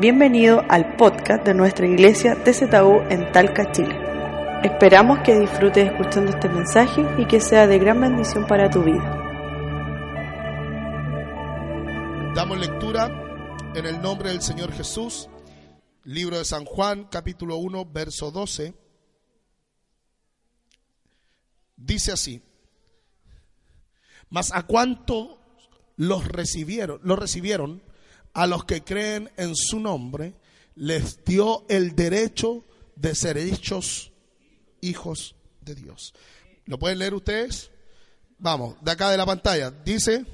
Bienvenido al podcast de nuestra iglesia TZU en Talca, Chile. Esperamos que disfrutes escuchando este mensaje y que sea de gran bendición para tu vida. Damos lectura en el nombre del Señor Jesús, libro de San Juan, capítulo 1, verso 12. Dice así: Mas a cuánto los recibieron, los recibieron a los que creen en su nombre, les dio el derecho de ser hechos hijos de Dios. ¿Lo pueden leer ustedes? Vamos, de acá de la pantalla. Dice.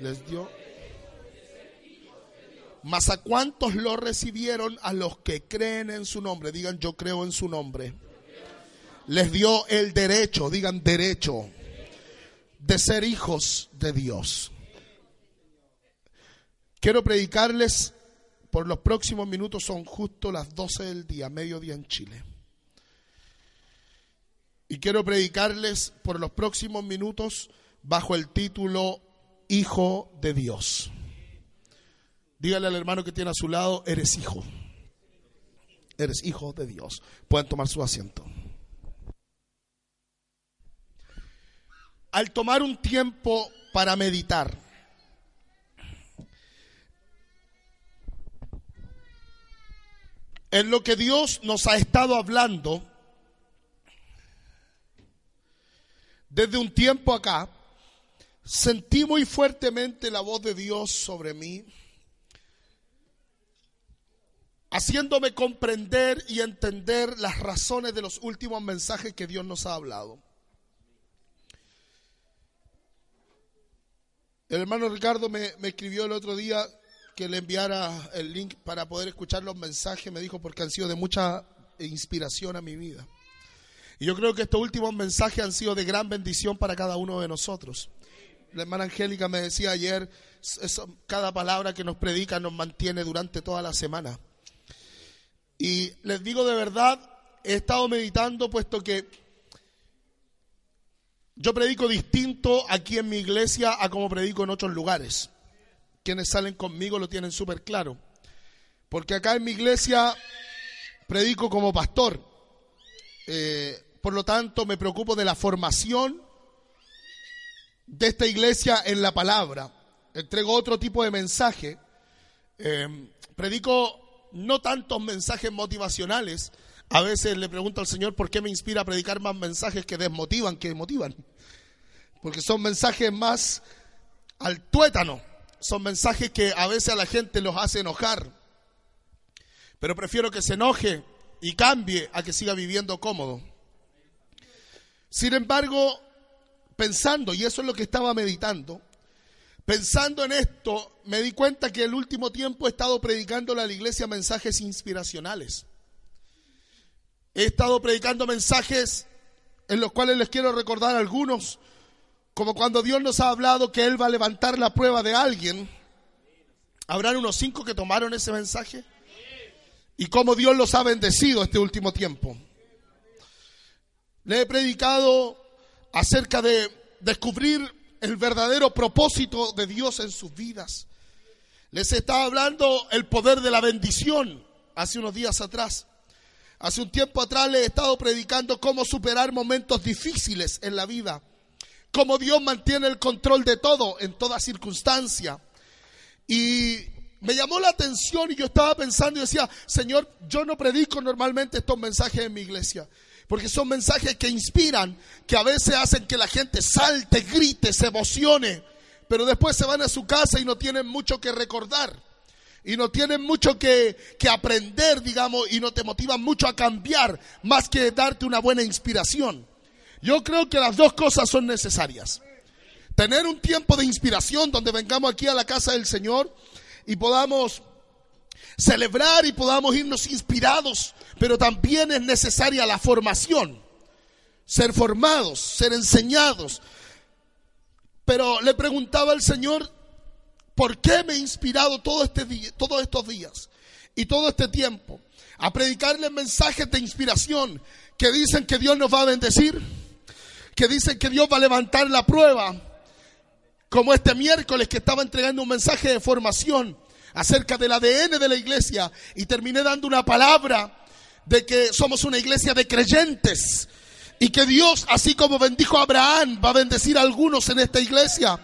Les dio. Mas a cuántos lo recibieron a los que creen en su nombre. Digan, yo creo en su nombre. Les dio el derecho, digan derecho, de ser hijos de Dios. Quiero predicarles por los próximos minutos, son justo las 12 del día, mediodía en Chile. Y quiero predicarles por los próximos minutos bajo el título Hijo de Dios. Dígale al hermano que tiene a su lado, eres hijo. Eres hijo de Dios. Pueden tomar su asiento. Al tomar un tiempo para meditar, en lo que Dios nos ha estado hablando desde un tiempo acá, sentí muy fuertemente la voz de Dios sobre mí, haciéndome comprender y entender las razones de los últimos mensajes que Dios nos ha hablado. El hermano Ricardo me, escribió el otro día que le enviara el link para poder escuchar los mensajes, me dijo, porque han sido de mucha inspiración a mi vida. Y yo creo que estos últimos mensajes han sido de gran bendición para cada uno de nosotros. La hermana Angélica me decía ayer, cada palabra que nos predica nos mantiene durante toda la semana. Y les digo de verdad, he estado meditando puesto que yo predico distinto aquí en mi iglesia a como predico en otros lugares. Quienes salen conmigo lo tienen súper claro. Porque acá en mi iglesia predico como pastor. Eh, por lo tanto, me preocupo de la formación de esta iglesia en la palabra. Entrego otro tipo de mensaje. Eh, predico no tantos mensajes motivacionales. A veces le pregunto al Señor por qué me inspira a predicar más mensajes que desmotivan que motivan. Porque son mensajes más al tuétano. Son mensajes que a veces a la gente los hace enojar. Pero prefiero que se enoje y cambie a que siga viviendo cómodo. Sin embargo, pensando, y eso es lo que estaba meditando, pensando en esto, me di cuenta que el último tiempo he estado predicando a la iglesia mensajes inspiracionales. He estado predicando mensajes en los cuales les quiero recordar algunos, como cuando Dios nos ha hablado que Él va a levantar la prueba de alguien. ¿Habrán unos cinco que tomaron ese mensaje? Y cómo Dios los ha bendecido este último tiempo. Le he predicado acerca de descubrir el verdadero propósito de Dios en sus vidas. Les estaba hablando el poder de la bendición hace unos días atrás. Hace un tiempo atrás le he estado predicando cómo superar momentos difíciles en la vida, cómo Dios mantiene el control de todo en toda circunstancia. Y me llamó la atención y yo estaba pensando y decía, Señor, yo no predico normalmente estos mensajes en mi iglesia, porque son mensajes que inspiran, que a veces hacen que la gente salte, grite, se emocione, pero después se van a su casa y no tienen mucho que recordar y no tienen mucho que, que, aprender, digamos, y no te motivan mucho a cambiar, más que darte una buena inspiración. Yo creo que las dos cosas son necesarias. Tener un tiempo de inspiración donde vengamos aquí a la casa del Señor y podamos celebrar y podamos irnos inspirados, pero también es necesaria la formación, ser formados, ser enseñados. Pero le preguntaba al Señor, ¿Por qué me he inspirado todo este día, todos estos días y todo este tiempo a predicarles mensajes de inspiración que dicen que Dios nos va a bendecir? Que dicen que Dios va a levantar la prueba. como este miércoles que estaba entregando un mensaje de formación acerca del ADN de la iglesia y terminé dando una palabra de que somos una iglesia de creyentes y que Dios, así como bendijo a Abraham, va a bendecir a algunos en esta iglesia.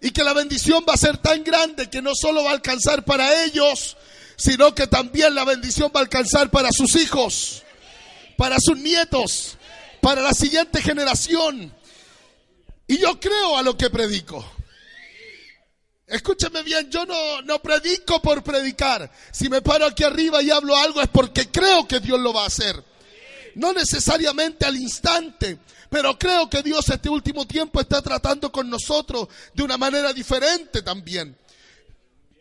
Y que la bendición va a ser tan grande que no solo va a alcanzar para ellos, sino que también la bendición va a alcanzar para sus hijos, para sus nietos, para la siguiente generación. Y yo creo a lo que predico. Escúcheme bien, yo no, no predico por predicar. Si me paro aquí arriba y hablo algo es porque creo que Dios lo va a hacer. No necesariamente al instante, pero creo que Dios este último tiempo está tratando con nosotros de una manera diferente también.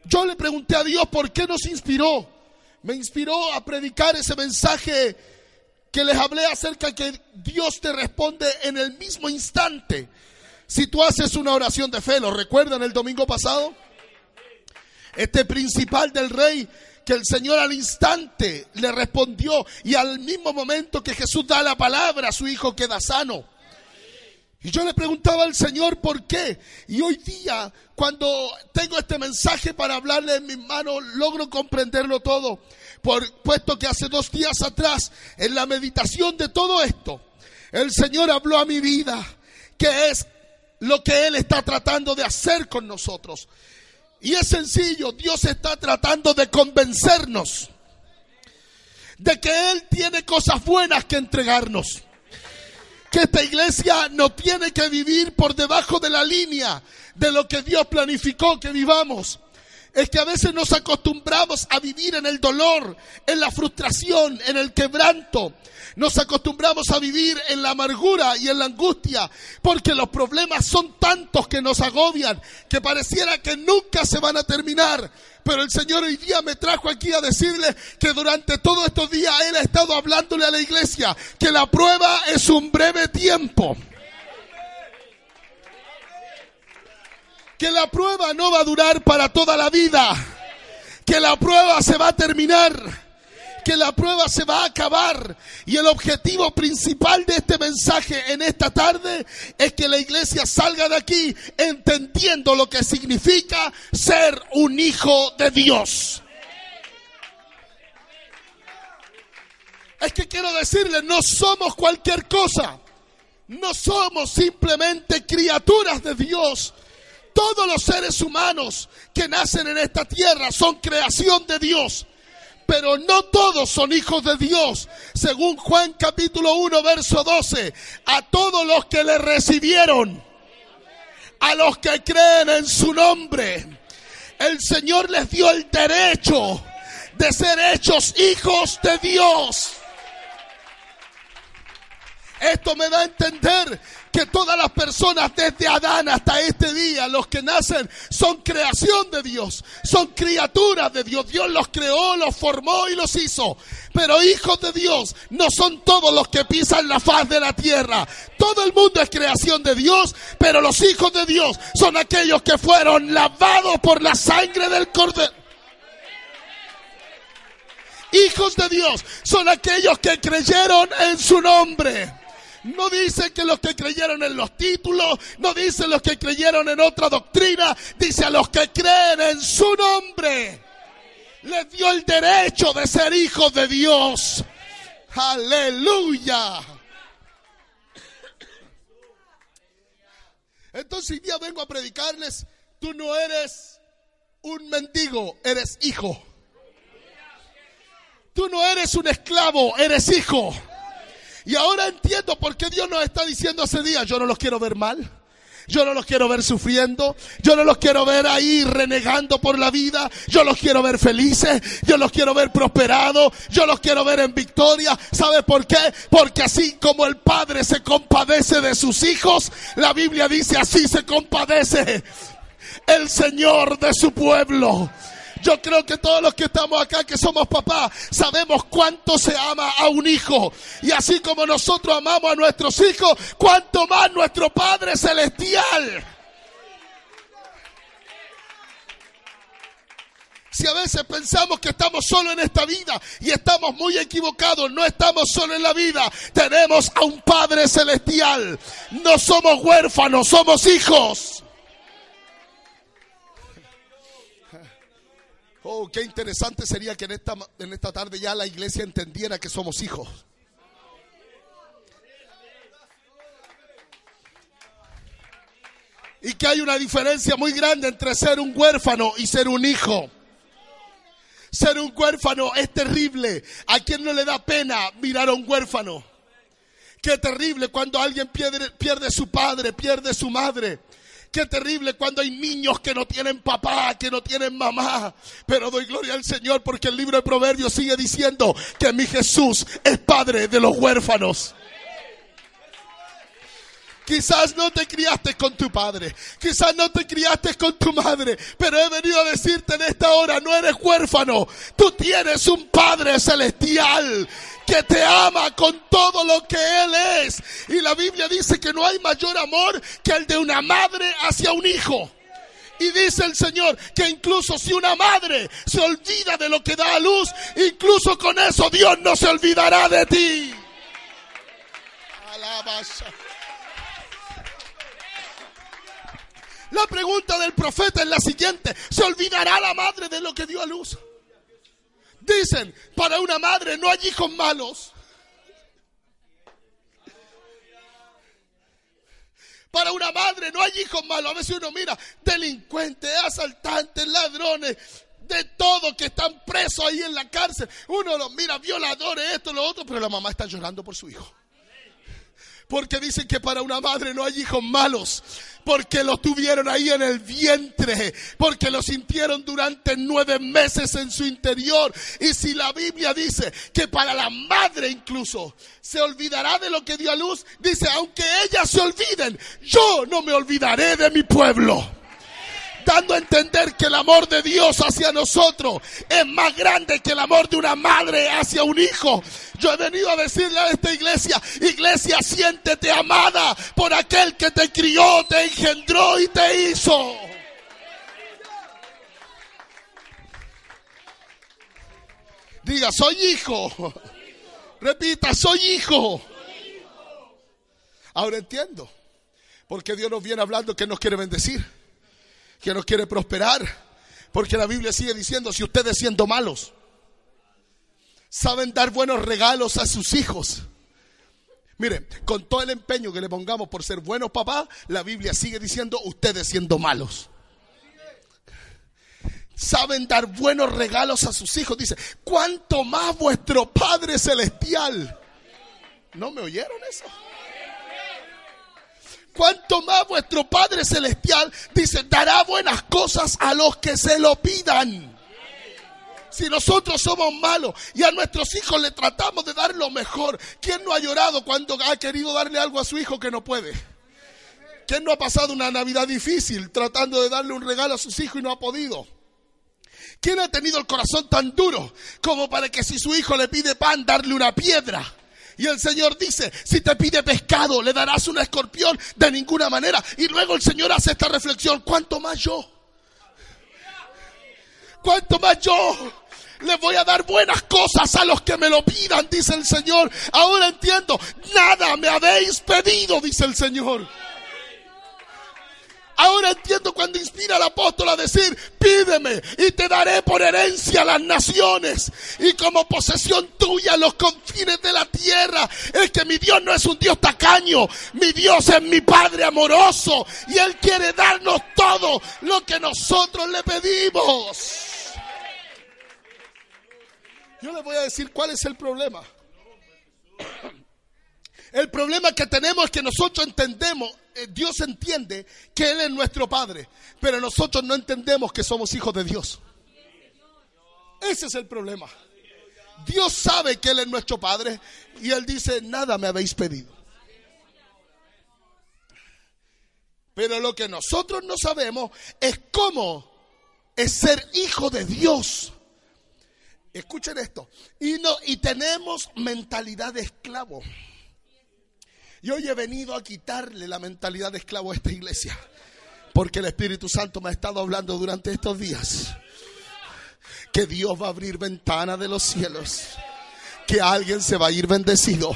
Yo le pregunté a Dios por qué nos inspiró. Me inspiró a predicar ese mensaje que les hablé acerca que Dios te responde en el mismo instante. Si tú haces una oración de fe, ¿lo recuerdan el domingo pasado? Este principal del rey que el Señor al instante le respondió y al mismo momento que Jesús da la palabra, su hijo queda sano. Y yo le preguntaba al Señor por qué. Y hoy día, cuando tengo este mensaje para hablarle en mis manos, logro comprenderlo todo. Por, puesto que hace dos días atrás, en la meditación de todo esto, el Señor habló a mi vida, que es lo que Él está tratando de hacer con nosotros. Y es sencillo, Dios está tratando de convencernos de que Él tiene cosas buenas que entregarnos. Que esta iglesia no tiene que vivir por debajo de la línea de lo que Dios planificó que vivamos es que a veces nos acostumbramos a vivir en el dolor, en la frustración, en el quebranto. Nos acostumbramos a vivir en la amargura y en la angustia, porque los problemas son tantos que nos agobian, que pareciera que nunca se van a terminar. Pero el Señor hoy día me trajo aquí a decirle que durante todos estos días Él ha estado hablándole a la iglesia que la prueba es un breve tiempo. que la prueba no va a durar para toda la vida, que la prueba se va a terminar que la prueba se va a acabar. Y el objetivo principal de este mensaje en esta tarde es que la iglesia salga de aquí entendiendo lo que significa ser un hijo de Dios. Es que quiero decirle, no somos cualquier cosa. No somos simplemente criaturas de Dios. Todos los seres humanos que nacen en esta tierra son creación de Dios. Pero no todos son hijos de Dios. Según Juan capítulo 1, verso 12. A todos los que le recibieron. A los que creen en su nombre. El Señor les dio el derecho de ser hechos hijos de Dios. Esto me da a entender que todas las personas desde Adán hasta este día, los que nacen, son creación de Dios, son criaturas de Dios. Dios los creó, los formó y los hizo. Pero hijos de Dios no son todos los que pisan la faz de la tierra. Todo el mundo es creación de Dios, pero los hijos de Dios son aquellos que fueron lavados por la sangre del cordero. Hijos de Dios son aquellos que creyeron en su nombre. No dice que los que creyeron en los títulos, no dice los que creyeron en otra doctrina, dice a los que creen en su nombre. Les dio el derecho de ser hijos de Dios. Aleluya. Entonces hoy día vengo a predicarles, tú no eres un mendigo, eres hijo. Tú no eres un esclavo, eres hijo. Y ahora entiendo por qué Dios nos está diciendo hace días, yo no los quiero ver mal. Yo no los quiero ver sufriendo. Yo no los quiero ver ahí renegando por la vida. Yo los quiero ver felices. Yo los quiero ver prosperados. Yo los quiero ver en victoria. ¿Sabe por qué? Porque así como el Padre se compadece de sus hijos, la Biblia dice así se compadece el Señor de su pueblo. Yo creo que todos los que estamos acá, que somos papás, sabemos cuánto se ama a un hijo. Y así como nosotros amamos a nuestros hijos, cuánto más nuestro Padre Celestial. Si a veces pensamos que estamos solo en esta vida y estamos muy equivocados, no estamos solo en la vida, tenemos a un Padre Celestial. No somos huérfanos, somos hijos. Oh, qué interesante sería que en esta, en esta tarde ya la iglesia entendiera que somos hijos. Y que hay una diferencia muy grande entre ser un huérfano y ser un hijo. Ser un huérfano es terrible. ¿A quien no le da pena mirar a un huérfano? Qué terrible cuando alguien pierde, pierde su padre, pierde su madre. Qué terrible cuando hay niños que no tienen papá, que no tienen mamá. Pero doy gloria al Señor porque el libro de Proverbios sigue diciendo que mi Jesús es padre de los huérfanos. Quizás no te criaste con tu padre, quizás no te criaste con tu madre, pero he venido a decirte en esta hora, no eres huérfano, tú tienes un Padre celestial que te ama con todo lo que Él es. Y la Biblia dice que no hay mayor amor que el de una madre hacia un hijo. Y dice el Señor que incluso si una madre se olvida de lo que da a luz, incluso con eso Dios no se olvidará de ti. La pregunta del profeta es la siguiente. ¿Se olvidará la madre de lo que dio a luz? Dicen, para una madre no hay hijos malos. Para una madre no hay hijos malos. A veces uno mira delincuentes, asaltantes, ladrones, de todo que están presos ahí en la cárcel. Uno los mira, violadores, esto, lo otro, pero la mamá está llorando por su hijo. Porque dicen que para una madre no hay hijos malos. Porque lo tuvieron ahí en el vientre. Porque lo sintieron durante nueve meses en su interior. Y si la Biblia dice que para la madre incluso se olvidará de lo que dio a luz, dice, aunque ellas se olviden, yo no me olvidaré de mi pueblo dando a entender que el amor de Dios hacia nosotros es más grande que el amor de una madre hacia un hijo. Yo he venido a decirle a esta iglesia, iglesia, siéntete amada por aquel que te crió, te engendró y te hizo. Diga, soy hijo. Repita, soy hijo. Ahora entiendo. Porque Dios nos viene hablando que nos quiere bendecir que nos quiere prosperar. Porque la Biblia sigue diciendo, si ustedes siendo malos, saben dar buenos regalos a sus hijos. Miren, con todo el empeño que le pongamos por ser buenos papás, la Biblia sigue diciendo, ustedes siendo malos. Saben dar buenos regalos a sus hijos. Dice, ¿cuánto más vuestro Padre Celestial? ¿No me oyeron eso? Cuanto más vuestro Padre Celestial dice, dará buenas cosas a los que se lo pidan. Si nosotros somos malos y a nuestros hijos le tratamos de dar lo mejor, ¿quién no ha llorado cuando ha querido darle algo a su hijo que no puede? ¿Quién no ha pasado una Navidad difícil tratando de darle un regalo a sus hijos y no ha podido? ¿Quién ha tenido el corazón tan duro como para que si su hijo le pide pan, darle una piedra? Y el Señor dice, si te pide pescado, le darás un escorpión de ninguna manera. Y luego el Señor hace esta reflexión, ¿cuánto más yo? ¿Cuánto más yo? Le voy a dar buenas cosas a los que me lo pidan, dice el Señor. Ahora entiendo, nada me habéis pedido, dice el Señor. Ahora entiendo cuando inspira al apóstol a decir, pídeme y te daré por herencia las naciones y como posesión tuya los confines de la tierra. Es que mi Dios no es un Dios tacaño, mi Dios es mi Padre amoroso y Él quiere darnos todo lo que nosotros le pedimos. Yo le voy a decir cuál es el problema. El problema que tenemos es que nosotros entendemos, eh, Dios entiende que Él es nuestro Padre, pero nosotros no entendemos que somos hijos de Dios. Ese es el problema. Dios sabe que Él es nuestro Padre y Él dice, nada me habéis pedido. Pero lo que nosotros no sabemos es cómo es ser hijo de Dios. Escuchen esto. Y, no, y tenemos mentalidad de esclavo. Y hoy he venido a quitarle la mentalidad de esclavo a esta iglesia. Porque el Espíritu Santo me ha estado hablando durante estos días. Que Dios va a abrir ventana de los cielos. Que alguien se va a ir bendecido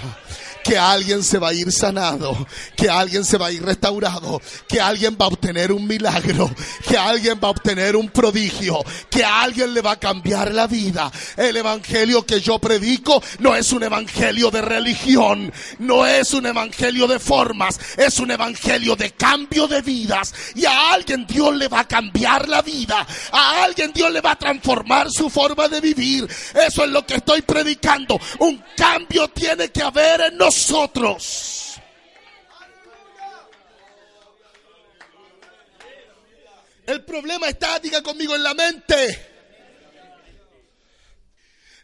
que alguien se va a ir sanado, que alguien se va a ir restaurado, que alguien va a obtener un milagro, que alguien va a obtener un prodigio, que alguien le va a cambiar la vida. El evangelio que yo predico no es un evangelio de religión, no es un evangelio de formas, es un evangelio de cambio de vidas. Y a alguien Dios le va a cambiar la vida, a alguien Dios le va a transformar su forma de vivir. Eso es lo que estoy predicando. Un cambio tiene que haber en nosotros. El problema está, diga conmigo, en la mente.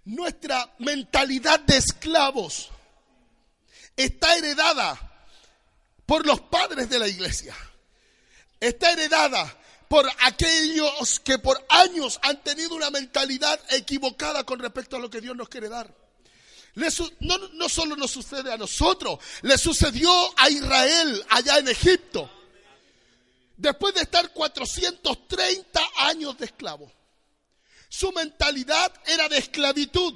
Nuestra mentalidad de esclavos está heredada por los padres de la iglesia. Está heredada por aquellos que por años han tenido una mentalidad equivocada con respecto a lo que Dios nos quiere dar. No, solo nos sucede a nosotros, le sucedió a Israel allá en Egipto. Después de estar 430 años de esclavo, su mentalidad era de esclavitud.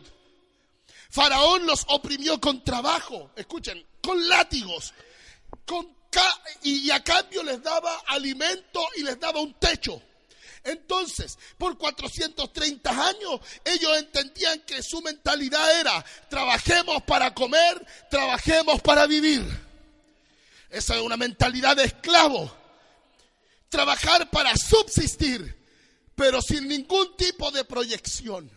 Faraón los oprimió con trabajo, escuchen, con látigos, con y a cambio les daba alimento y les daba un techo. Entonces, por 430 años, ellos entendían que su mentalidad era, trabajemos para comer, trabajemos para vivir. Esa es una mentalidad de esclavo. Trabajar para subsistir, pero sin ningún tipo de proyección.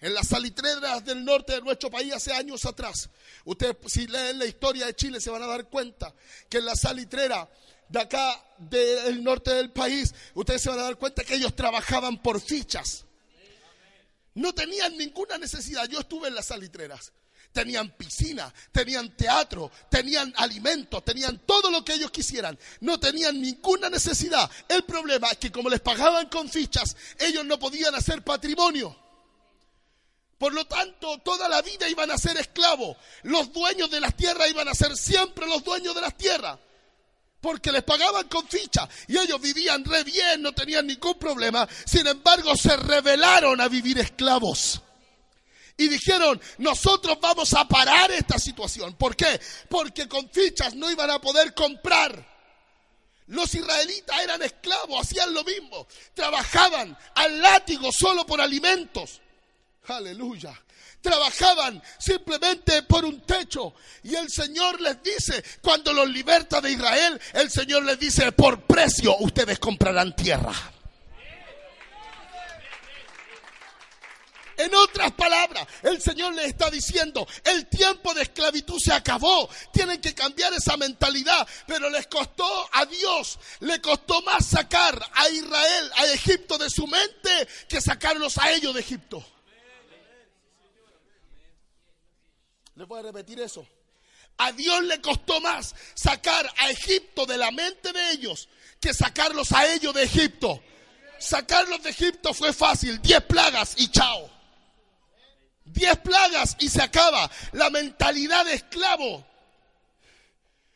En las salitreras del norte de nuestro país hace años atrás, ustedes si leen la historia de Chile se van a dar cuenta que en la salitrera de acá del norte del país, ustedes se van a dar cuenta que ellos trabajaban por fichas. No tenían ninguna necesidad. Yo estuve en las salitreras. Tenían piscina, tenían teatro, tenían alimentos, tenían todo lo que ellos quisieran. No tenían ninguna necesidad. El problema es que como les pagaban con fichas, ellos no podían hacer patrimonio. Por lo tanto, toda la vida iban a ser esclavos. Los dueños de las tierras iban a ser siempre los dueños de las tierras porque les pagaban con ficha y ellos vivían re bien, no tenían ningún problema. Sin embargo, se rebelaron a vivir esclavos. Y dijeron, nosotros vamos a parar esta situación. ¿Por qué? Porque con fichas no iban a poder comprar. Los israelitas eran esclavos, hacían lo mismo. Trabajaban al látigo solo por alimentos. Aleluya trabajaban simplemente por un techo. Y el Señor les dice, cuando los liberta de Israel, el Señor les dice, por precio ustedes comprarán tierra. En otras palabras, el Señor les está diciendo, el tiempo de esclavitud se acabó, tienen que cambiar esa mentalidad, pero les costó a Dios, le costó más sacar a Israel, a Egipto de su mente, que sacarlos a ellos de Egipto. Les voy a repetir eso. A Dios le costó más sacar a Egipto de la mente de ellos que sacarlos a ellos de Egipto. Sacarlos de Egipto fue fácil, diez plagas y chao. Diez plagas y se acaba. La mentalidad de esclavo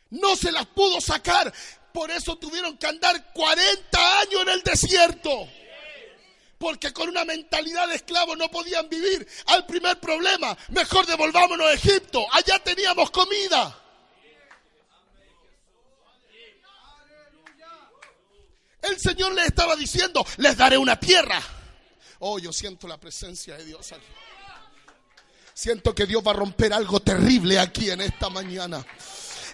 no se las pudo sacar. Por eso tuvieron que andar 40 años en el desierto porque con una mentalidad de esclavo no podían vivir. Al primer problema, mejor devolvámonos a Egipto, allá teníamos comida. El Señor les estaba diciendo, les daré una tierra. Oh, yo siento la presencia de Dios aquí. Siento que Dios va a romper algo terrible aquí en esta mañana.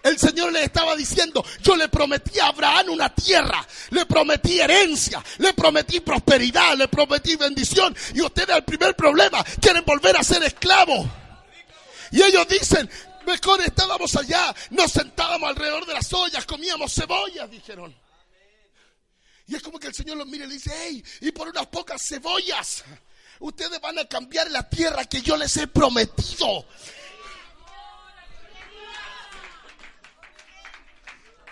El Señor le estaba diciendo, yo le prometí a Abraham una tierra, le prometí herencia, le prometí prosperidad, le prometí bendición. Y ustedes el primer problema quieren volver a ser esclavos. Y ellos dicen, mejor estábamos allá, nos sentábamos alrededor de las ollas, comíamos cebollas, dijeron. Y es como que el Señor los mira y le dice, hey, y por unas pocas cebollas, ustedes van a cambiar la tierra que yo les he prometido.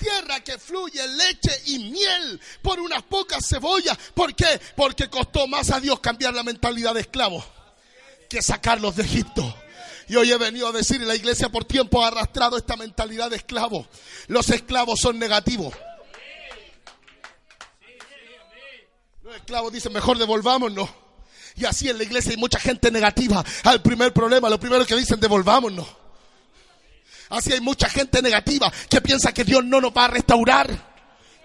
Tierra que fluye leche y miel por unas pocas cebollas. ¿Por qué? Porque costó más a Dios cambiar la mentalidad de esclavo que sacarlos de Egipto. Y hoy he venido a decir, la iglesia por tiempo ha arrastrado esta mentalidad de esclavo. Los esclavos son negativos. Los esclavos dicen, mejor devolvámonos. Y así en la iglesia hay mucha gente negativa. Al primer problema, lo primero que dicen, devolvámonos. Así hay mucha gente negativa que piensa que Dios no nos va a restaurar.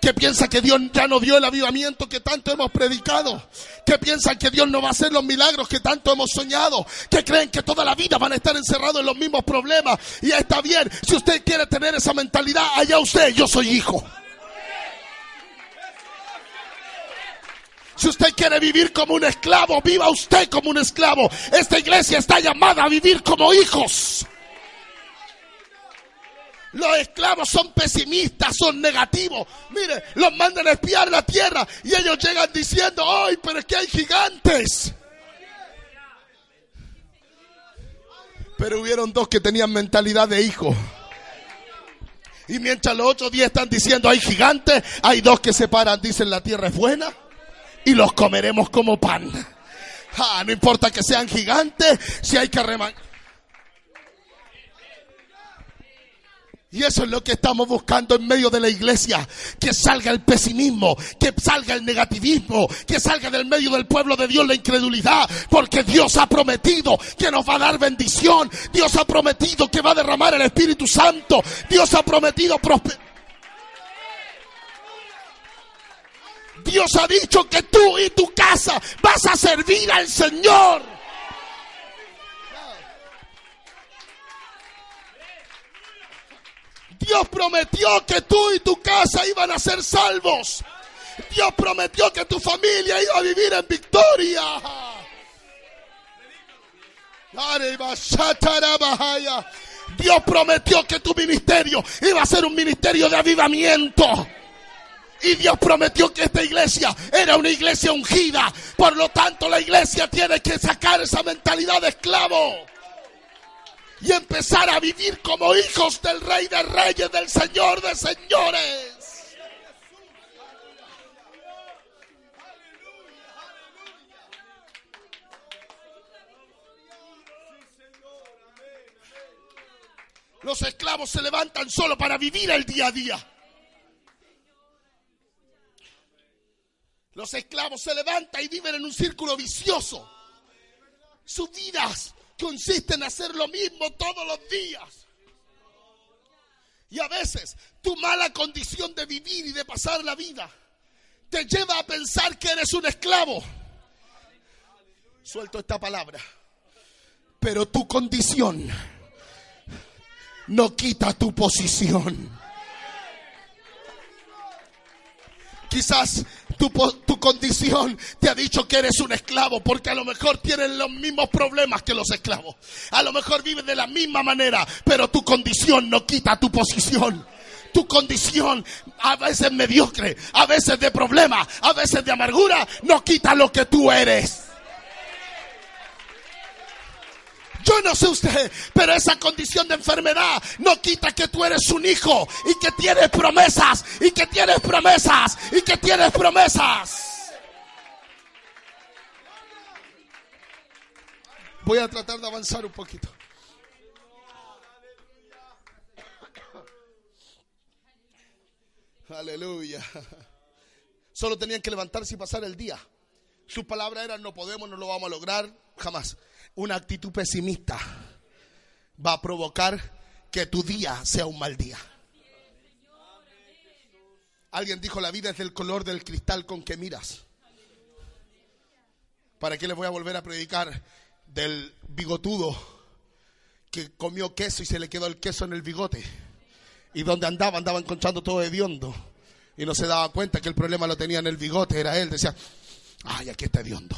Que piensa que Dios ya no dio el avivamiento que tanto hemos predicado. Que piensan que Dios no va a hacer los milagros que tanto hemos soñado. Que creen que toda la vida van a estar encerrados en los mismos problemas. Y está bien. Si usted quiere tener esa mentalidad, allá usted, yo soy hijo. Si usted quiere vivir como un esclavo, viva usted como un esclavo. Esta iglesia está llamada a vivir como hijos. Los esclavos son pesimistas, son negativos. Mire, los mandan a espiar la tierra y ellos llegan diciendo, ¡ay, pero es que hay gigantes! Pero hubieron dos que tenían mentalidad de hijo. Y mientras los otros días están diciendo, hay gigantes, hay dos que se paran, dicen, la tierra es buena y los comeremos como pan. Ah, no importa que sean gigantes, si hay que remangar. Y eso es lo que estamos buscando en medio de la iglesia. Que salga el pesimismo, que salga el negativismo, que salga del medio del pueblo de Dios la incredulidad. Porque Dios ha prometido que nos va a dar bendición. Dios ha prometido que va a derramar el Espíritu Santo. Dios ha prometido. Dios ha dicho que tú y tu casa vas a servir al Señor. Dios prometió que tú y tu casa iban a ser salvos. Dios prometió que tu familia iba a vivir en victoria. Dios prometió que tu ministerio iba a ser un ministerio de avivamiento. Y Dios prometió que esta iglesia era una iglesia ungida. Por lo tanto, la iglesia tiene que sacar esa mentalidad de esclavo y empezar a vivir como hijos del Rey de Reyes, del Señor de Señores. Los esclavos se levantan solo para vivir el día a día. Los esclavos se levantan y viven en un círculo vicioso. Sus vidas consiste en hacer lo mismo todos los días. Y a veces tu mala condición de vivir y de pasar la vida te lleva a pensar que eres un esclavo. Suelto esta palabra. Pero tu condición no quita tu posición. Quizás tu, condición te ha dicho que eres un esclavo porque a lo mejor tienes los mismos problemas que los esclavos. A lo mejor vives de la misma manera, pero tu condición no quita tu posición. Tu condición, a veces mediocre, a veces de problema, a veces de amargura, no quita lo que tú eres. Yo no sé usted, pero esa condición de enfermedad no quita que tú eres un hijo y que tienes promesas y que tienes promesas y que tienes promesas. Voy a tratar de avanzar un poquito. Aleluya. Solo tenían que levantarse y pasar el día. Sus palabras eran no podemos, no lo vamos a lograr, jamás una actitud pesimista va a provocar que tu día sea un mal día. Alguien dijo, la vida es del color del cristal con que miras. ¿Para qué les voy a volver a predicar del bigotudo que comió queso y se le quedó el queso en el bigote? Y donde andaba, andaba encontrando todo hediondo. Y no se daba cuenta que el problema lo tenía en el bigote, era él. Decía, ay, aquí está hediondo.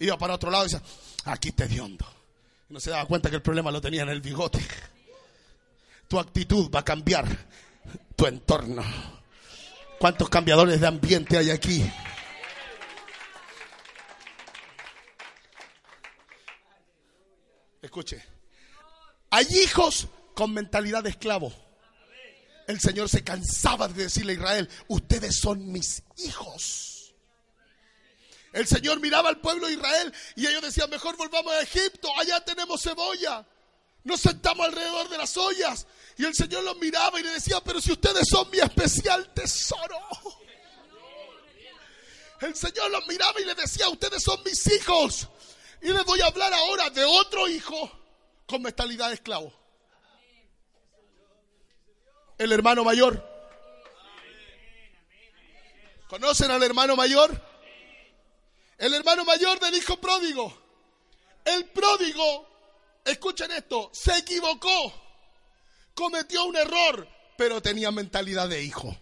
Iba para otro lado y decía, aquí te hediondo. Y no se daba cuenta que el problema lo tenía en el bigote. Tu actitud va a cambiar tu entorno. ¿Cuántos cambiadores de ambiente hay aquí? Escuche, hay hijos con mentalidad de esclavo. El Señor se cansaba de decirle a Israel, ustedes son mis hijos. El Señor miraba al pueblo de Israel y ellos decían, mejor volvamos a Egipto, allá tenemos cebolla. Nos sentamos alrededor de las ollas y el Señor los miraba y le decía, pero si ustedes son mi especial tesoro. El Señor los miraba y le decía, ustedes son mis hijos. Y les voy a hablar ahora de otro hijo con mentalidad de esclavo. El hermano mayor. ¿Conocen al hermano mayor? El hermano mayor del hijo pródigo. El pródigo, escuchen esto, se equivocó, cometió un error, pero tenía mentalidad de hijo.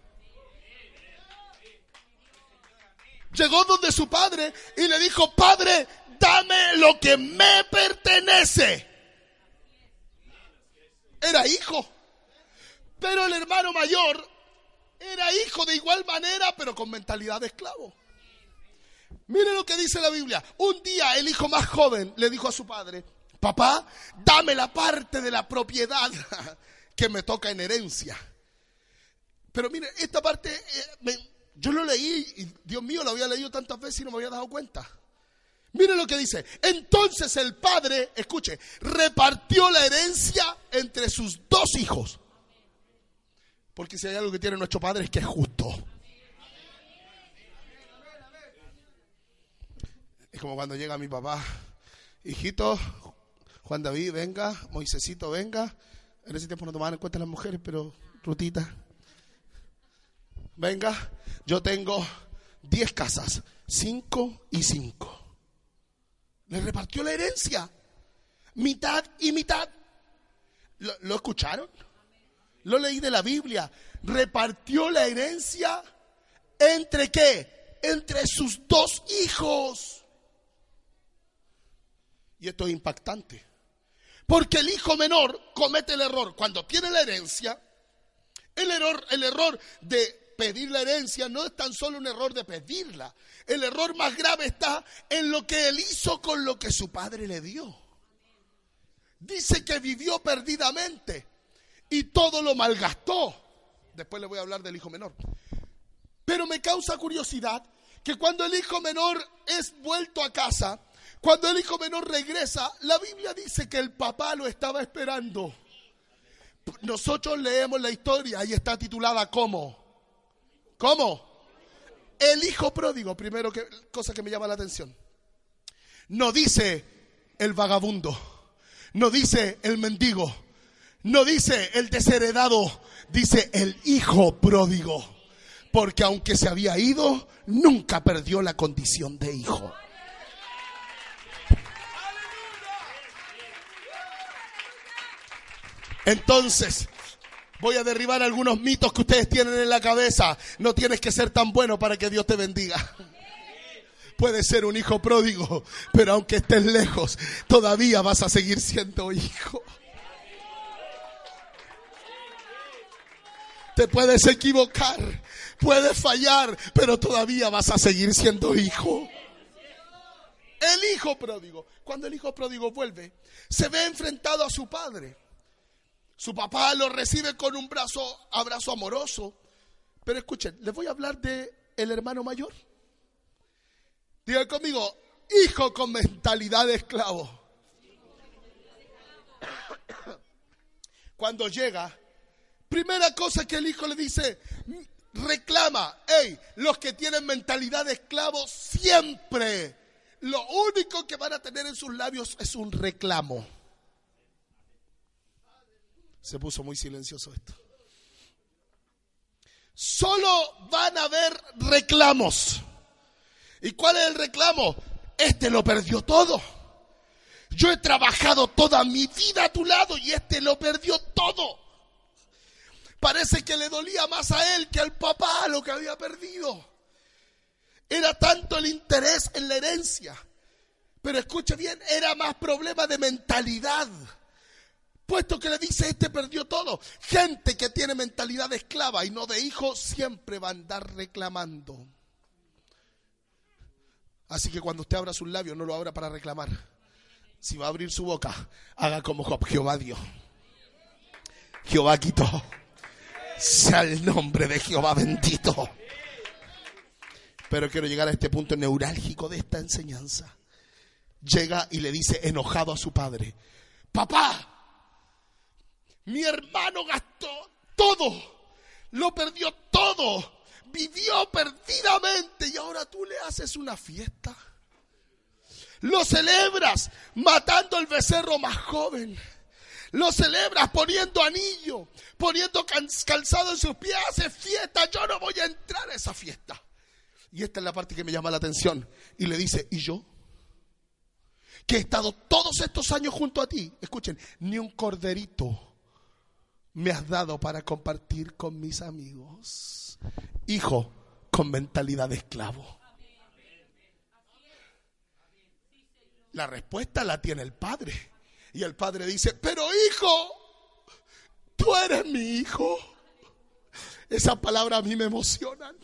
Llegó donde su padre y le dijo, padre, dame lo que me pertenece. Era hijo. Pero el hermano mayor era hijo de igual manera, pero con mentalidad de esclavo. Mire lo que dice la Biblia. Un día el hijo más joven le dijo a su padre, papá, dame la parte de la propiedad que me toca en herencia. Pero mire, esta parte, eh, yo lo leí y Dios mío, lo había leído tantas veces y no me había dado cuenta. Mire lo que dice. Entonces el padre, escuche, repartió la herencia entre sus dos hijos. Porque si hay algo que tiene nuestro padre es que es justo. Como cuando llega mi papá, hijito, Juan David, venga, Moisésito, venga. En ese tiempo no tomaban en cuenta las mujeres, pero Rutita, venga, yo tengo 10 casas, 5 y 5. Le repartió la herencia, mitad y mitad. ¿Lo, ¿Lo, escucharon? Lo leí de la Biblia. Repartió la herencia entre qué? Entre sus dos hijos. Y esto es impactante. Porque el hijo menor comete el error. Cuando tiene la herencia, el error, el error de pedir la herencia no es tan solo un error de pedirla. El error más grave está en lo que él hizo con lo que su padre le dio. Dice que vivió perdidamente y todo lo malgastó. Después le voy a hablar del hijo menor. Pero me causa curiosidad que cuando el hijo menor es vuelto a casa, cuando el hijo menor regresa, la Biblia dice que el papá lo estaba esperando. Nosotros leemos la historia y está titulada como. ¿Cómo? El hijo pródigo, primero que cosa que me llama la atención. No dice el vagabundo, no dice el mendigo, no dice el desheredado, dice el hijo pródigo. Porque aunque se había ido, nunca perdió la condición de hijo. Entonces, voy a derribar algunos mitos que ustedes tienen en la cabeza. No tienes que ser tan bueno para que Dios te bendiga. Puedes ser un hijo pródigo, pero aunque estés lejos, todavía vas a seguir siendo hijo. Te puedes equivocar, puedes fallar, pero todavía vas a seguir siendo hijo. El hijo pródigo, cuando el hijo pródigo vuelve, se ve enfrentado a su padre. Su papá lo recibe con un brazo, abrazo amoroso. Pero escuchen, les voy a hablar de el hermano mayor. Digan conmigo, hijo con mentalidad de esclavo. Cuando llega, primera cosa que el hijo le dice, reclama, hey, los que tienen mentalidad de esclavo siempre, lo único que van a tener en sus labios es un reclamo. Se puso muy silencioso esto. Solo van a haber reclamos. ¿Y cuál es el reclamo? Este lo perdió todo. Yo he trabajado toda mi vida a tu lado y este lo perdió todo. Parece que le dolía más a él que al papá lo que había perdido. Era tanto el interés en la herencia. Pero escuche bien, era más problema de mentalidad. Puesto que le dice, este perdió todo. Gente que tiene mentalidad de esclava y no de hijo, siempre va a andar reclamando. Así que cuando usted abra sus labios, no lo abra para reclamar. Si va a abrir su boca, haga como Job, Jehová dio. Jehová quitó. Sea el nombre de Jehová bendito. Pero quiero llegar a este punto neurálgico de esta enseñanza. Llega y le dice enojado a su padre, papá, mi hermano gastó todo, lo perdió todo, vivió perdidamente y ahora tú le haces una fiesta. Lo celebras matando al becerro más joven. Lo celebras poniendo anillo, poniendo calzado en sus pies, hace fiesta. Yo no voy a entrar a esa fiesta. Y esta es la parte que me llama la atención. Y le dice, ¿y yo? Que he estado todos estos años junto a ti. Escuchen, ni un corderito me has dado para compartir con mis amigos. Hijo, con mentalidad de esclavo. La respuesta la tiene el padre. Y el padre dice, pero hijo, tú eres mi hijo. Esa palabra a mí me emociona.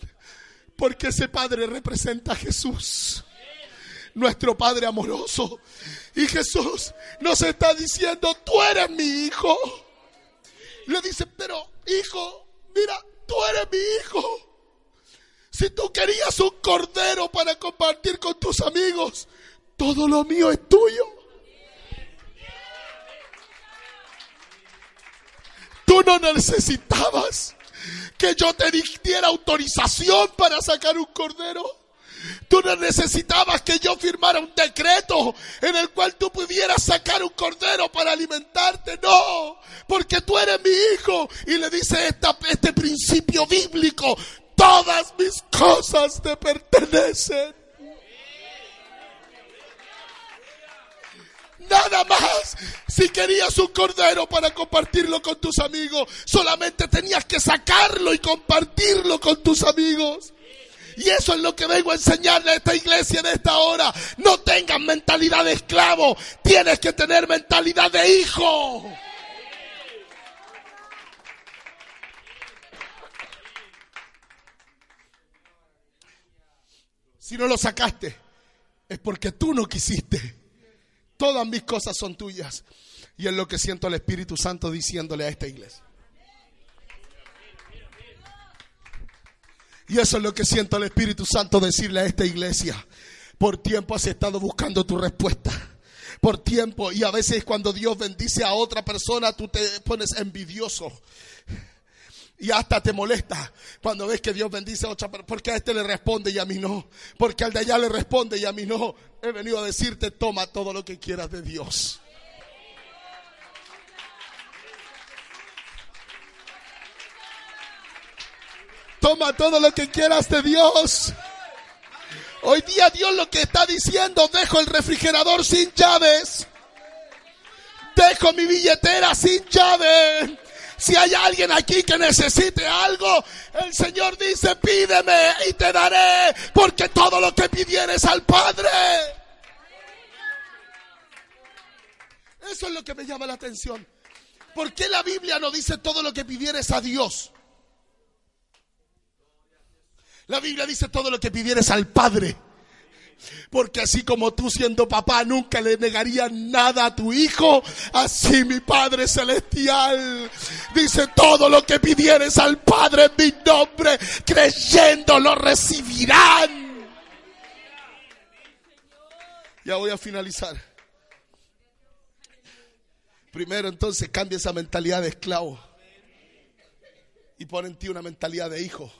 Porque ese padre representa a Jesús. Nuestro Padre amoroso. Y Jesús nos está diciendo, tú eres mi hijo. Le dice, pero hijo, mira, tú eres mi hijo. Si tú querías un cordero para compartir con tus amigos, todo lo mío es tuyo. Tú no necesitabas que yo te diera autorización para sacar un cordero. Tú no necesitabas que yo firmara un decreto en el cual tú pudieras sacar un cordero para alimentarte. No, porque tú eres mi hijo. Y le dice este principio bíblico. Todas mis cosas te pertenecen. Nada más. Si querías un cordero para compartirlo con tus amigos, solamente tenías que sacarlo y compartirlo con tus amigos. Y eso es lo que vengo a enseñarle a esta iglesia en esta hora. No tengas mentalidad de esclavo, tienes que tener mentalidad de hijo. Si no lo sacaste, es porque tú no quisiste. Todas mis cosas son tuyas. Y es lo que siento el Espíritu Santo diciéndole a esta iglesia. Y eso es lo que siento el Espíritu Santo decirle a esta iglesia. Por tiempo has estado buscando tu respuesta. Por tiempo. Y a veces cuando Dios bendice a otra persona, tú te pones envidioso. Y hasta te molesta cuando ves que Dios bendice a otra persona. Porque a este le responde y a mí no. Porque al de allá le responde y a mí no. He venido a decirte, toma todo lo que quieras de Dios. Toma todo lo que quieras de Dios. Hoy día Dios lo que está diciendo, dejo el refrigerador sin llaves. Dejo mi billetera sin llave. Si hay alguien aquí que necesite algo, el Señor dice, pídeme y te daré, porque todo lo que pidieres al Padre. Eso es lo que me llama la atención. ¿Por qué la Biblia no dice todo lo que pidieres a Dios? La Biblia dice todo lo que pidieres al Padre. Porque así como tú siendo papá nunca le negarías nada a tu hijo, así mi Padre Celestial dice todo lo que pidieres al Padre en mi nombre, creyendo lo recibirán. Ya voy a finalizar. Primero entonces cambia esa mentalidad de esclavo y pon en ti una mentalidad de hijo.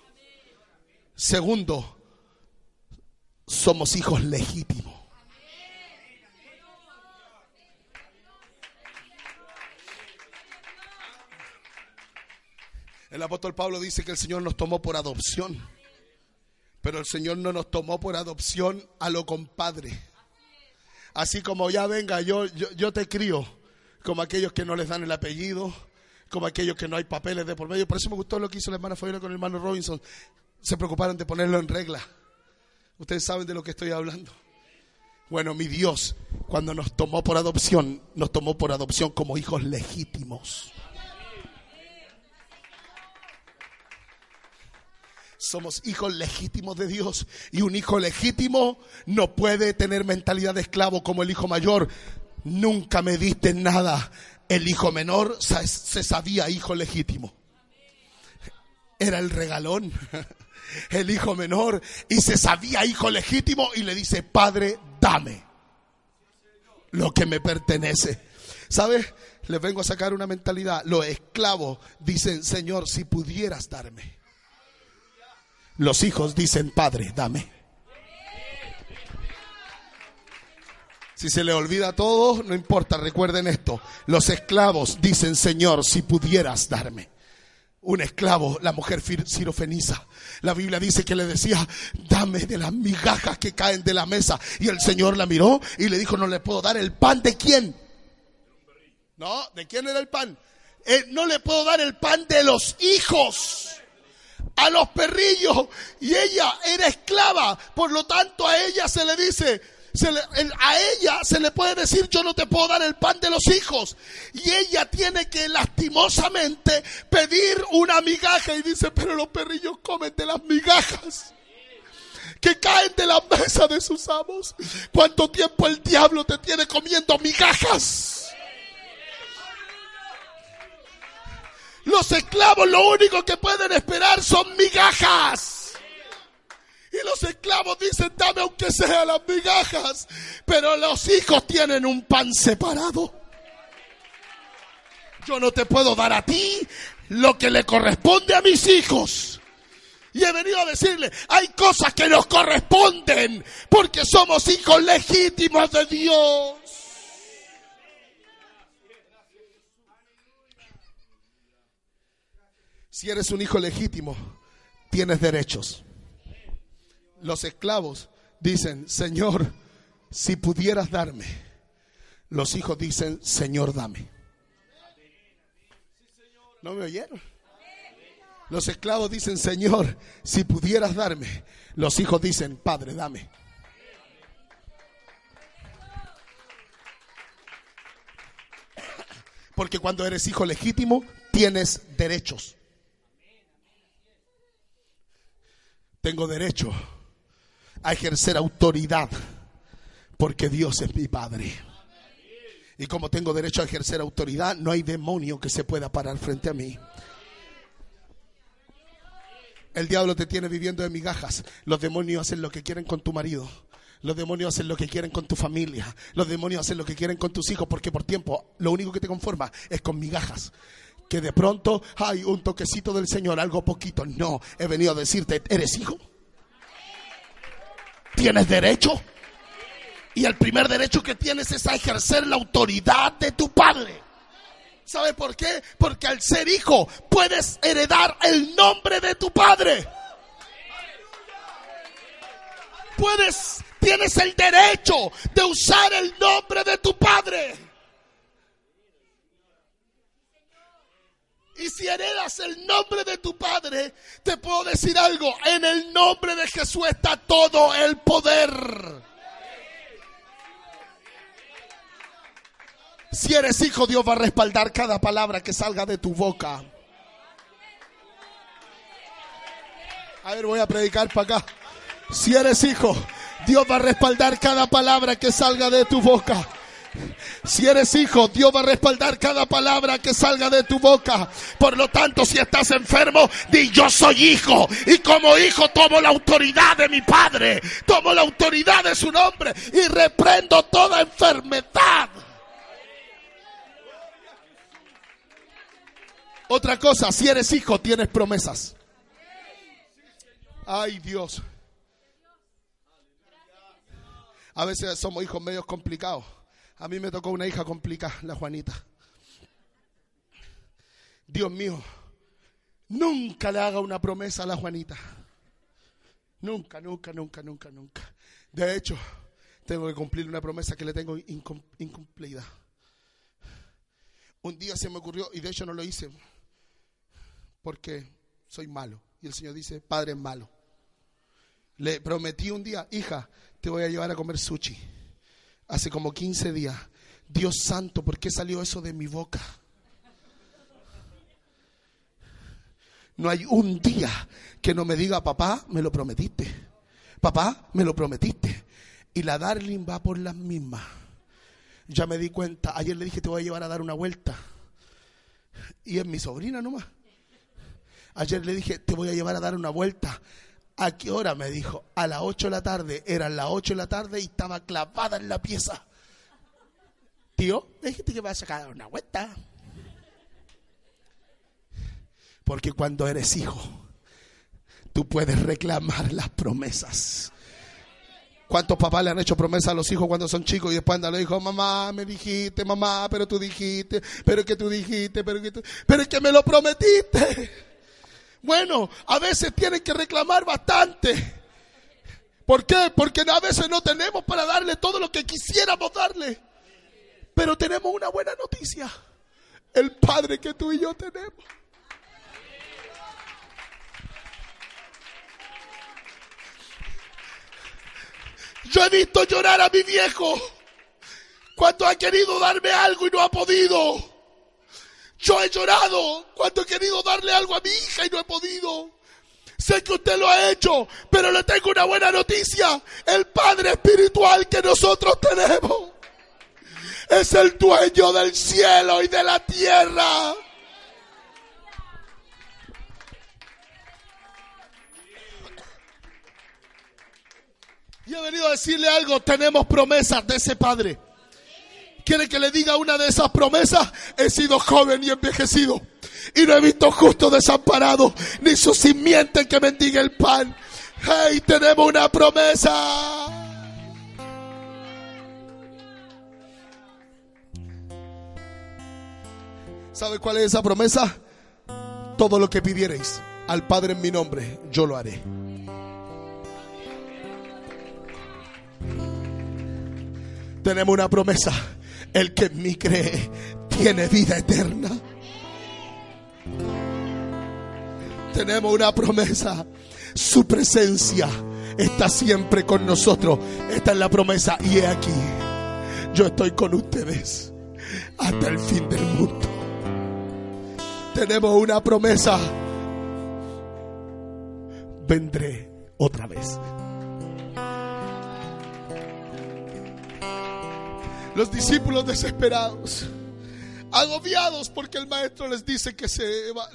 Segundo, somos hijos legítimos. El apóstol Pablo dice que el Señor nos tomó por adopción, pero el Señor no nos tomó por adopción a lo compadre. Así como ya venga, yo, yo, te crío, como aquellos que no les dan el apellido, como aquellos que no hay papeles de por medio. Por eso me gustó lo que hizo la hermana Fabiola con el hermano Robinson se preocuparon de ponerlo en regla. Ustedes saben de lo que estoy hablando. Bueno, mi Dios, cuando nos tomó por adopción, nos tomó por adopción como hijos legítimos. Somos hijos legítimos de Dios y un hijo legítimo no puede tener mentalidad de esclavo como el hijo mayor. Nunca me diste nada. El hijo menor se sabía hijo legítimo. Era el regalón. el hijo menor y se sabía hijo legítimo y le dice, Padre, dame lo que me pertenece. ¿Sabes? Les vengo a sacar una mentalidad. Los esclavos dicen, Señor, si pudieras darme. Los hijos dicen, Padre, dame. Si se le olvida todo, no importa, recuerden esto. Los esclavos dicen, Señor, si pudieras darme. Un esclavo, la mujer sirofeniza. La Biblia dice que le decía, dame de las migajas que caen de la mesa. Y el Señor la miró y le dijo, no le puedo dar el pan de quién. No, ¿de quién era el pan? Eh, no le puedo dar el pan de los hijos a los perrillos y ella era esclava. Por lo tanto a ella se le dice, a ella se le puede decir yo no te puedo dar el pan de los hijos. Y ella tiene que lastimosamente pedir una migaja y dice, pero los perrillos comen de las migajas que caen de la mesa de sus amos. ¿Cuánto tiempo el diablo te tiene comiendo migajas? Los esclavos lo único que pueden esperar son migajas. Y los esclavos dicen, dame aunque sea las migajas. Pero los hijos tienen un pan separado. Yo no te puedo dar a ti lo que le corresponde a mis hijos. Y he venido a decirle, hay cosas que nos corresponden porque somos hijos legítimos de Dios. Si eres un hijo legítimo, tienes derechos. Los esclavos dicen, Señor, si pudieras darme. Los hijos dicen, Señor, dame. ¿No me oyeron? Los esclavos dicen, Señor, si pudieras darme. Los hijos dicen, Padre, dame. Porque cuando eres hijo legítimo, tienes derechos. tengo derecho a ejercer autoridad porque Dios es mi Padre. Y como tengo derecho a ejercer autoridad, no hay demonio que se pueda parar frente a mí. El diablo te tiene viviendo de migajas. Los demonios hacen lo que quieren con tu marido. Los demonios hacen lo que quieren con tu familia. Los demonios hacen lo que quieren con tus hijos porque por tiempo lo único que te conforma es con migajas que de pronto hay un toquecito del Señor, algo poquito. No, he venido a decirte, ¿eres hijo? ¿Tienes derecho? Y el primer derecho que tienes es a ejercer la autoridad de tu padre. ¿Sabe por qué? Porque al ser hijo puedes heredar el nombre de tu padre. Puedes, tienes el derecho de usar el nombre de tu padre. Y si heredas el nombre de tu Padre, te puedo decir algo, en el nombre de Jesús está todo el poder. Si eres hijo, Dios va a respaldar cada palabra que salga de tu boca. A ver, voy a predicar para acá. Si eres hijo, Dios va a respaldar cada palabra que salga de tu boca. Si eres hijo, Dios va a respaldar cada palabra que salga de tu boca. Por lo tanto, si estás enfermo, di yo soy hijo. Y como hijo tomo la autoridad de mi padre. Tomo la autoridad de su nombre y reprendo toda enfermedad. Otra cosa, si eres hijo, tienes promesas. Ay Dios. A veces somos hijos medios complicados. A mí me tocó una hija complicada, la Juanita. Dios mío, nunca le haga una promesa a la Juanita. Nunca, nunca, nunca, nunca, nunca. De hecho, tengo que cumplir una promesa que le tengo incumplida. Un día se me ocurrió, y de hecho no lo hice, porque soy malo. Y el Señor dice, Padre es malo. Le prometí un día, hija, te voy a llevar a comer sushi hace como 15 días. Dios santo, ¿por qué salió eso de mi boca? No hay un día que no me diga, papá, me lo prometiste. Papá, me lo prometiste. Y la Darling va por las mismas. Ya me di cuenta. Ayer le dije, te voy a llevar a dar una vuelta. Y es mi sobrina nomás. Ayer le dije, te voy a llevar a dar una vuelta. ¿A qué hora? Me dijo. A las 8 de la tarde. Eran las 8 de la tarde y estaba clavada en la pieza. Tío, dijiste que vas a sacar una vuelta. Porque cuando eres hijo, tú puedes reclamar las promesas. ¿Cuántos papás le han hecho promesas a los hijos cuando son chicos y después andan los hijos, mamá, me dijiste, mamá, pero tú dijiste, pero que tú dijiste, pero que tú, pero que me lo prometiste? Bueno, a veces tienen que reclamar bastante. ¿Por qué? Porque a veces no tenemos para darle todo lo que quisiéramos darle. Pero tenemos una buena noticia. El Padre que tú y yo tenemos. Yo he visto llorar a mi viejo cuando ha querido darme algo y no ha podido. Yo he llorado cuando he querido darle algo a mi hija y no he podido. Sé que usted lo ha hecho, pero le tengo una buena noticia. El Padre Espiritual que nosotros tenemos es el dueño del cielo y de la tierra. Y he venido a decirle algo, tenemos promesas de ese Padre. ¿Quiere que le diga una de esas promesas? He sido joven y envejecido. Y no he visto justo desamparado, ni su simiente que mendiga el pan. ¡Hey! Tenemos una promesa. ¿Sabe cuál es esa promesa? Todo lo que pidierais al Padre en mi nombre, yo lo haré. Tenemos una promesa. El que en mí cree tiene vida eterna. Tenemos una promesa. Su presencia está siempre con nosotros. Esta es la promesa. Y he aquí. Yo estoy con ustedes hasta el fin del mundo. Tenemos una promesa. Vendré otra vez. Los discípulos desesperados, agobiados porque el maestro les dice que se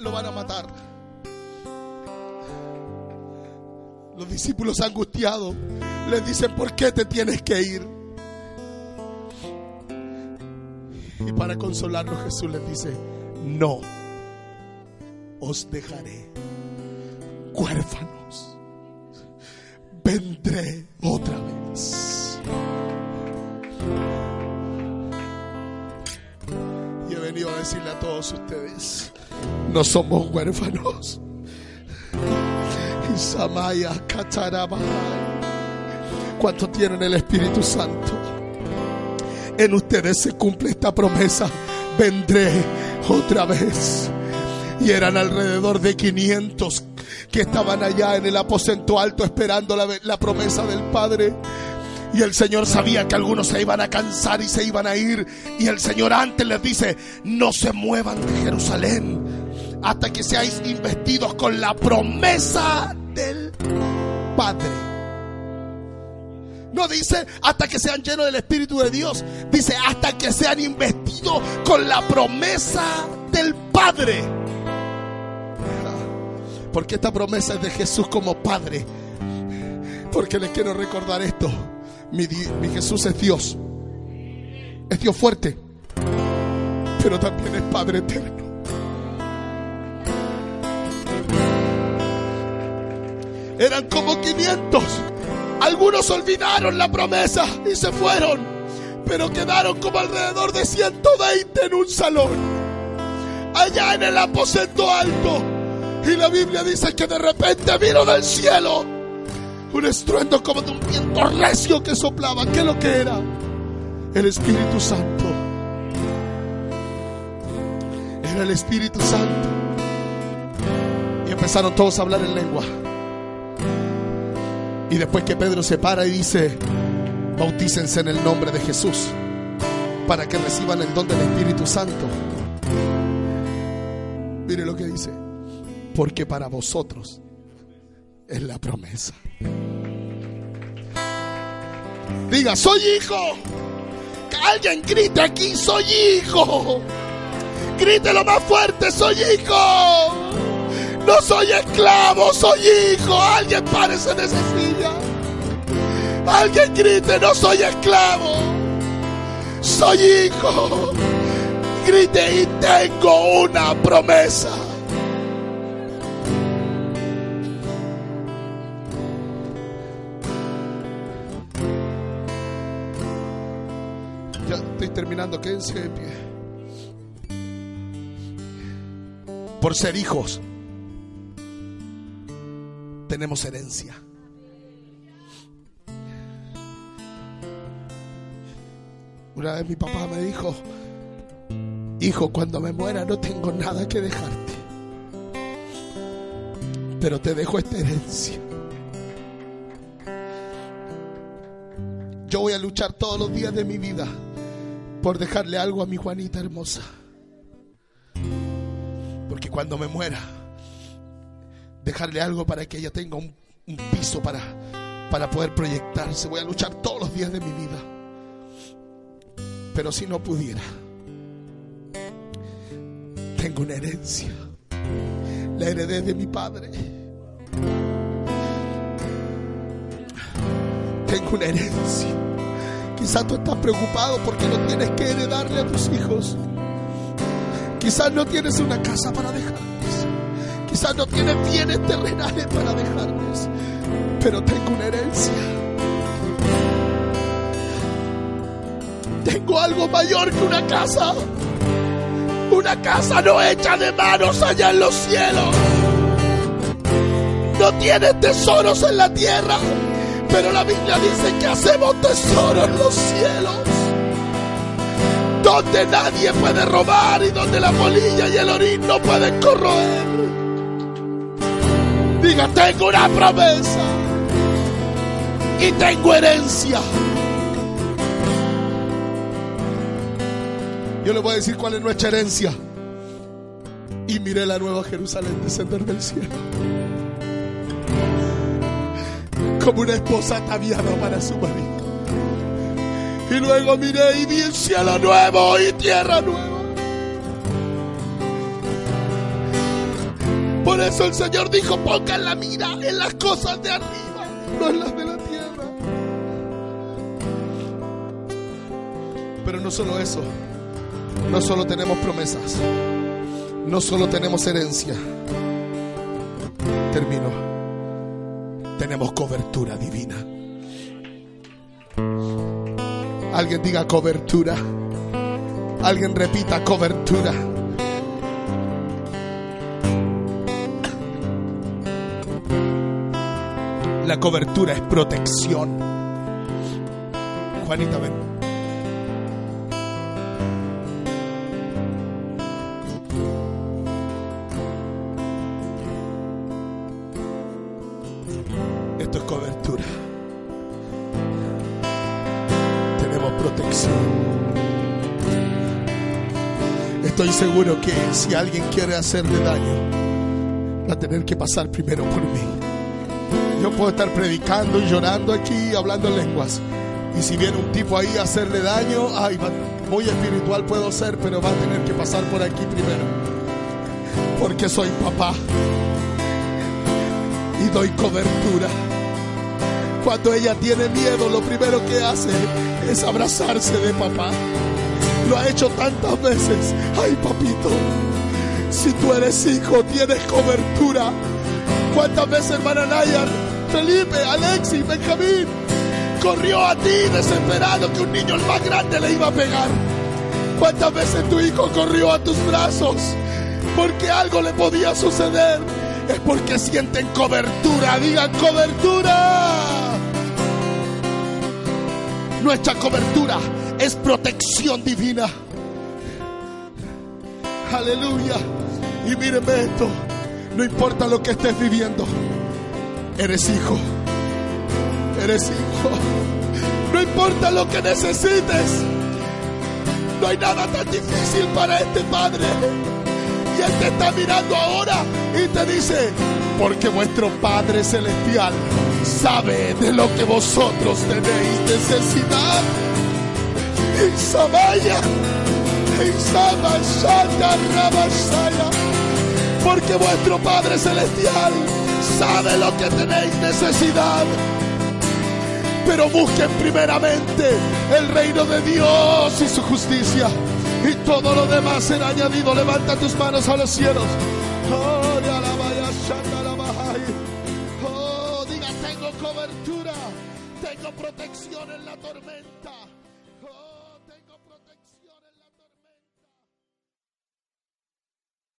lo van a matar. Los discípulos angustiados les dicen, ¿por qué te tienes que ir? Y para consolarlos Jesús les dice, no os dejaré huérfanos. Vendré otra vez. Decirle a todos ustedes, no somos huérfanos. Samaya ¿Cuánto tienen el Espíritu Santo? En ustedes se cumple esta promesa. Vendré otra vez. Y eran alrededor de 500 que estaban allá en el aposento alto esperando la, la promesa del Padre. Y el Señor sabía que algunos se iban a cansar y se iban a ir. Y el Señor antes les dice, no se muevan de Jerusalén hasta que seáis investidos con la promesa del Padre. No dice hasta que sean llenos del Espíritu de Dios. Dice hasta que sean investidos con la promesa del Padre. Porque esta promesa es de Jesús como Padre. Porque les quiero recordar esto. Mi, Jesús es Dios. Es Dios fuerte. Pero también es Padre eterno. Eran como 500. Algunos olvidaron la promesa y se fueron. Pero quedaron como alrededor de 120 en un salón. Allá en el aposento alto. Y la Biblia dice que de repente vino del cielo un estruendo como de un viento recio que soplaba. ¿Qué es lo que era? El Espíritu Santo. Era el Espíritu Santo. Y empezaron todos a hablar en lengua. Y después que Pedro se para y dice, bautícense en el nombre de Jesús para que reciban el don del Espíritu Santo. Mire lo que dice, porque para vosotros es la promesa. Diga, soy hijo. Alguien grite aquí, soy hijo. Grite lo más fuerte, soy hijo. No soy esclavo, soy hijo. Alguien parece en esa silla. Alguien grite, no soy esclavo. Soy hijo. Grite y tengo una promesa. Terminando, quédense de pie. Por ser hijos, tenemos herencia. Una vez mi papá me dijo, hijo, cuando me muera no tengo nada que dejarte, pero te dejo esta herencia. Yo voy a luchar todos los días de mi vida por dejarle algo a mi Juanita hermosa. Porque cuando me muera, dejarle algo para que ella tenga un, piso para, para poder proyectarse. Voy a luchar todos los días de mi vida. Pero si no pudiera, tengo una herencia. La heredé de mi padre. Tengo una herencia. Quizás tú estás preocupado porque no tienes que heredarle a tus hijos. Quizás no tienes una casa para dejarles. Quizás no tienes bienes terrenales para dejarles. Pero tengo una herencia. Tengo algo mayor que una casa. Una casa no hecha de manos allá en los cielos. No tienes tesoros en la tierra, pero la Biblia dice que hacemos tesoros en los cielos. Donde nadie puede robar y donde la polilla y el orín no pueden corroer. Diga, tengo una promesa y tengo herencia. Yo le voy a decir cuál es nuestra herencia. Y miré la nueva Jerusalén descender del cielo. Como una esposa ataviada para su marido. Y luego miré y vi el cielo nuevo y tierra nueva. Por eso el Señor dijo, pongan la mira en las cosas de arriba, no en las de la tierra. Pero no solo eso. No solo tenemos promesas, no solo tenemos herencia. Termino. Tenemos cobertura divina. Alguien diga cobertura. Alguien repita cobertura. La cobertura es protección. Juanita, ven. Seguro que si alguien quiere hacerle daño, va a tener que pasar primero por mí. Yo puedo estar predicando y llorando aquí, hablando en lenguas. Y si viene un tipo ahí a hacerle daño, ay, muy espiritual puedo ser, pero va a tener que pasar por aquí primero. Porque soy papá y doy cobertura. Cuando ella tiene miedo, lo primero que hace es abrazarse de papá. Lo ha hecho tantas veces. Ay, papito, si tú eres hijo, tienes cobertura. ¿Cuántas veces, hermana Nayar, Felipe, Alexis, Benjamín, corrió a ti desesperado que un niño el más grande le iba a pegar? ¿Cuántas veces tu hijo corrió a tus brazos porque algo le podía suceder? Es porque sienten cobertura, digan cobertura. Nuestra cobertura es protección divina. Aleluya. Y mírenme esto. No importa lo que estés viviendo. Eres hijo. Eres hijo. No importa lo que necesites. No hay nada tan difícil para este Padre. Y Él te está mirando ahora y te dice, porque vuestro Padre Celestial sabe de lo que vosotros tenéis necesidad. Isabaya, Isabashaya, Rabashaya, porque vuestro Padre Celestial sabe lo que tenéis necesidad. Pero busquen primeramente el reino de Dios y su justicia. Y todo lo demás será añadido. Levanta tus manos a los cielos. Oh. Oh, diga, tengo cobertura. Tengo protección en la tormenta.